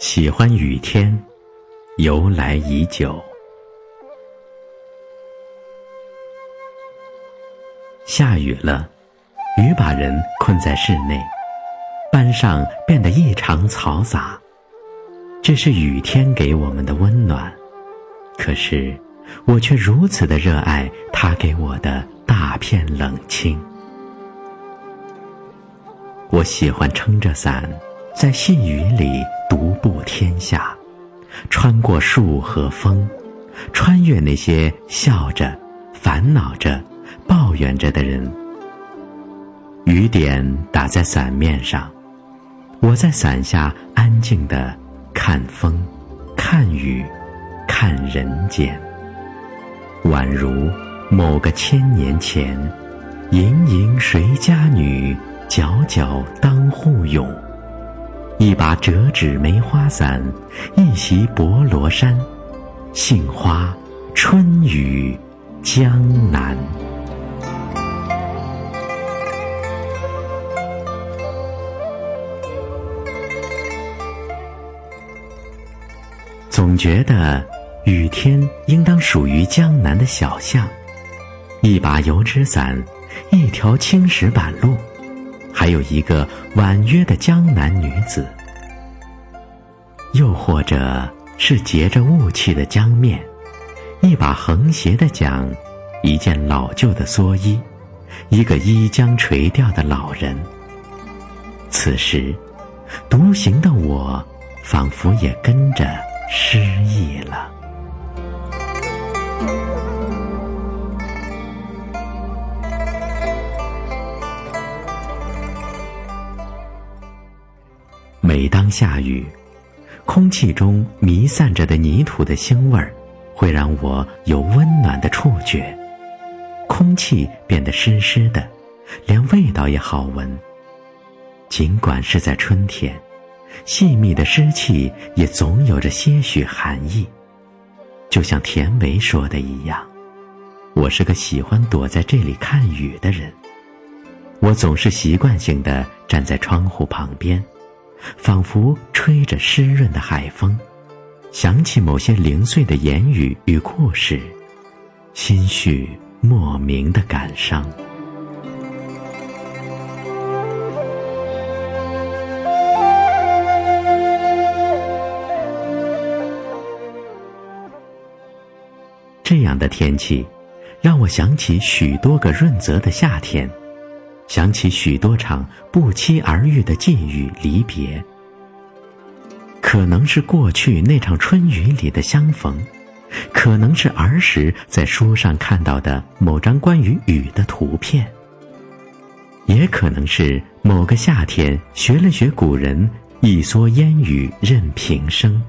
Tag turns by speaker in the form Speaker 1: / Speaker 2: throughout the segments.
Speaker 1: 喜欢雨天，由来已久。下雨了，雨把人困在室内，班上变得异常嘈杂。这是雨天给我们的温暖，可是我却如此的热爱它给我的大片冷清。我喜欢撑着伞。在细雨里独步天下，穿过树和风，穿越那些笑着、烦恼着、抱怨着的人。雨点打在伞面上，我在伞下安静的看风、看雨、看人间，宛如某个千年前，盈盈谁家女，皎皎当户勇。一把折纸梅花伞，一袭薄罗衫，杏花春雨江南。总觉得雨天应当属于江南的小巷，一把油纸伞，一条青石板路。还有一个婉约的江南女子，又或者是结着雾气的江面，一把横斜的桨，一件老旧的蓑衣，一个衣将垂钓的老人。此时，独行的我，仿佛也跟着失忆了。每当下雨，空气中弥散着的泥土的腥味儿，会让我有温暖的触觉。空气变得湿湿的，连味道也好闻。尽管是在春天，细密的湿气也总有着些许寒意。就像田维说的一样，我是个喜欢躲在这里看雨的人。我总是习惯性的站在窗户旁边。仿佛吹着湿润的海风，想起某些零碎的言语与故事，心绪莫名的感伤。这样的天气，让我想起许多个润泽的夏天。想起许多场不期而遇的际遇离别，可能是过去那场春雨里的相逢，可能是儿时在书上看到的某张关于雨的图片，也可能是某个夏天学了学古人“一蓑烟雨任平生”，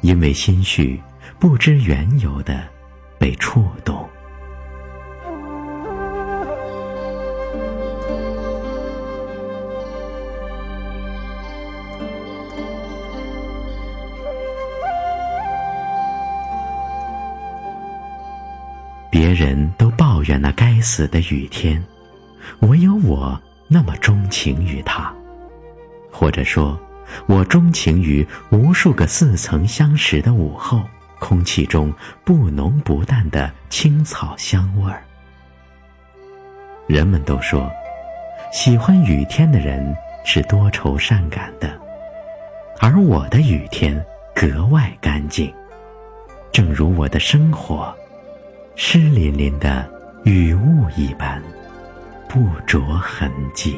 Speaker 1: 因为心绪不知缘由的被触动。别人都抱怨那该死的雨天，唯有我那么钟情于它。或者说，我钟情于无数个似曾相识的午后，空气中不浓不淡的青草香味儿。人们都说，喜欢雨天的人是多愁善感的，而我的雨天格外干净，正如我的生活。湿淋淋的雨雾一般，不着痕迹。